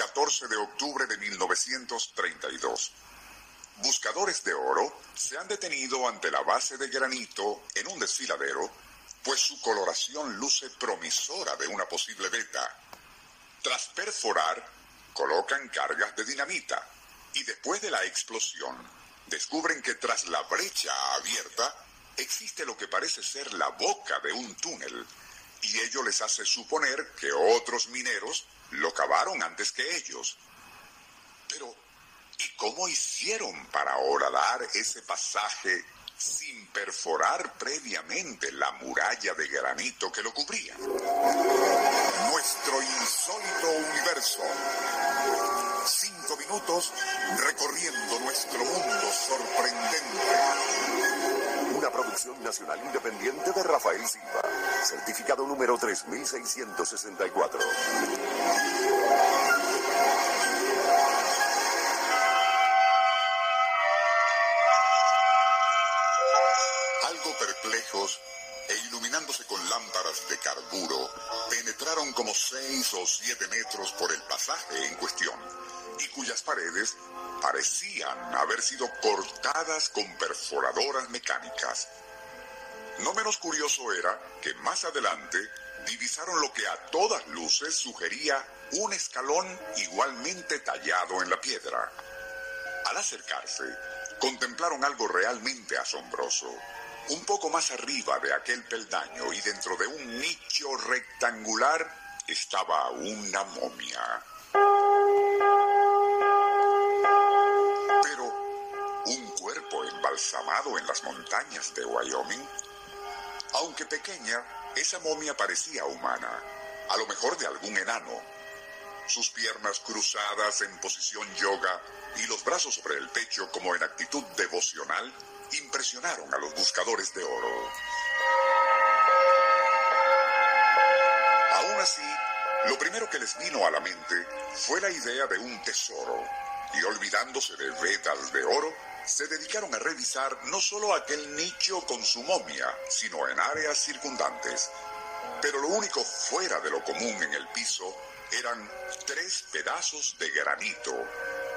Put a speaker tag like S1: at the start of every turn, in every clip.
S1: 14 de octubre de 1932. Buscadores de oro se han detenido ante la base de granito en un desfiladero, pues su coloración luce promisora de una posible beta. Tras perforar, colocan cargas de dinamita y después de la explosión, descubren que tras la brecha abierta existe lo que parece ser la boca de un túnel, y ello les hace suponer que otros mineros lo cavaron antes que ellos. Pero, ¿y cómo hicieron para horadar ese pasaje sin perforar previamente la muralla de granito que lo cubría? Nuestro insólito universo. Cinco minutos recorriendo nuestro mundo sorprendente.
S2: Una producción nacional independiente de Rafael Silva. Certificado número 3664.
S1: Algo perplejos e iluminándose con lámparas de carburo, penetraron como seis o siete metros por el pasaje en cuestión, y cuyas paredes parecían haber sido cortadas con perforadoras mecánicas. No menos curioso era que más adelante divisaron lo que a todas luces sugería un escalón igualmente tallado en la piedra. Al acercarse, contemplaron algo realmente asombroso. Un poco más arriba de aquel peldaño y dentro de un nicho rectangular estaba una momia. Pero un cuerpo embalsamado en las montañas de Wyoming. Aunque pequeña, esa momia parecía humana, a lo mejor de algún enano. Sus piernas cruzadas en posición yoga y los brazos sobre el pecho como en actitud devocional impresionaron a los buscadores de oro. Aún así, lo primero que les vino a la mente fue la idea de un tesoro, y olvidándose de vetas de oro, se dedicaron a revisar no solo aquel nicho con su momia, sino en áreas circundantes. Pero lo único fuera de lo común en el piso eran tres pedazos de granito,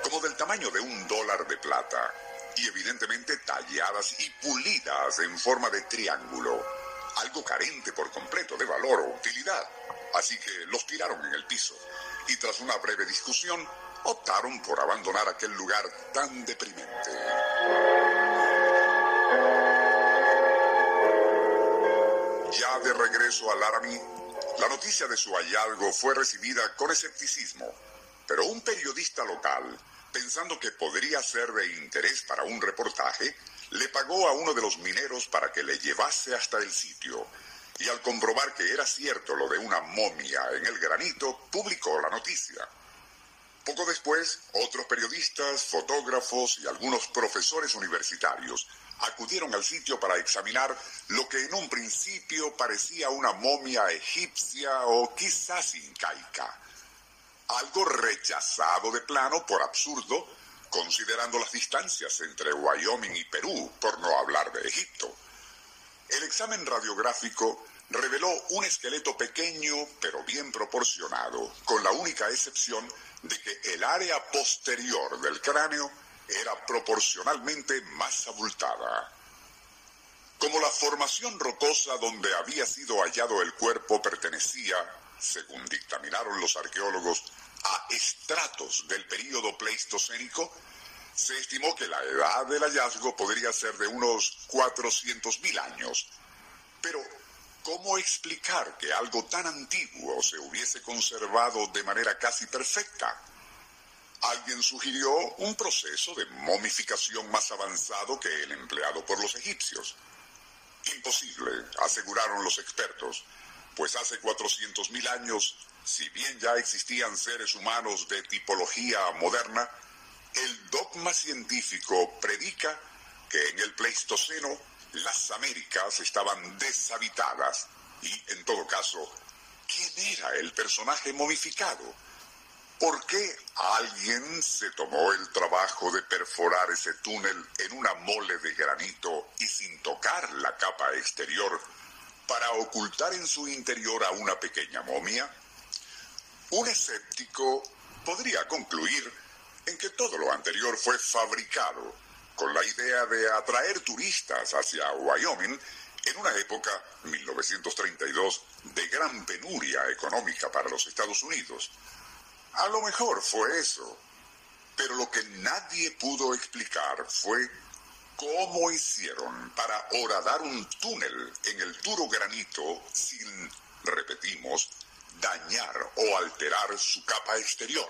S1: como del tamaño de un dólar de plata, y evidentemente talladas y pulidas en forma de triángulo, algo carente por completo de valor o utilidad. Así que los tiraron en el piso, y tras una breve discusión, optaron por abandonar aquel lugar tan deprimente. Ya de regreso a Laramie, la noticia de su hallazgo fue recibida con escepticismo, pero un periodista local, pensando que podría ser de interés para un reportaje, le pagó a uno de los mineros para que le llevase hasta el sitio. Y al comprobar que era cierto lo de una momia en el granito, publicó la noticia. Poco después, otros periodistas, fotógrafos y algunos profesores universitarios acudieron al sitio para examinar lo que en un principio parecía una momia egipcia o quizás incaica. Algo rechazado de plano por absurdo, considerando las distancias entre Wyoming y Perú, por no hablar de Egipto. El examen radiográfico reveló un esqueleto pequeño pero bien proporcionado, con la única excepción de que el área posterior del cráneo era proporcionalmente más abultada. Como la formación rocosa donde había sido hallado el cuerpo pertenecía, según dictaminaron los arqueólogos, a estratos del período pleistocénico, se estimó que la edad del hallazgo podría ser de unos 400.000 años. Pero, ¿cómo explicar que algo tan antiguo se hubiese conservado de manera casi perfecta? Alguien sugirió un proceso de momificación más avanzado que el empleado por los egipcios. Imposible, aseguraron los expertos, pues hace 400.000 años, si bien ya existían seres humanos de tipología moderna, el dogma científico predica que en el Pleistoceno las Américas estaban deshabitadas y, en todo caso, ¿quién era el personaje momificado? ¿Por qué alguien se tomó el trabajo de perforar ese túnel en una mole de granito y sin tocar la capa exterior para ocultar en su interior a una pequeña momia? Un escéptico podría concluir en que todo lo anterior fue fabricado con la idea de atraer turistas hacia Wyoming en una época, 1932, de gran penuria económica para los Estados Unidos. A lo mejor fue eso, pero lo que nadie pudo explicar fue cómo hicieron para horadar un túnel en el duro granito sin, repetimos, dañar o alterar su capa exterior.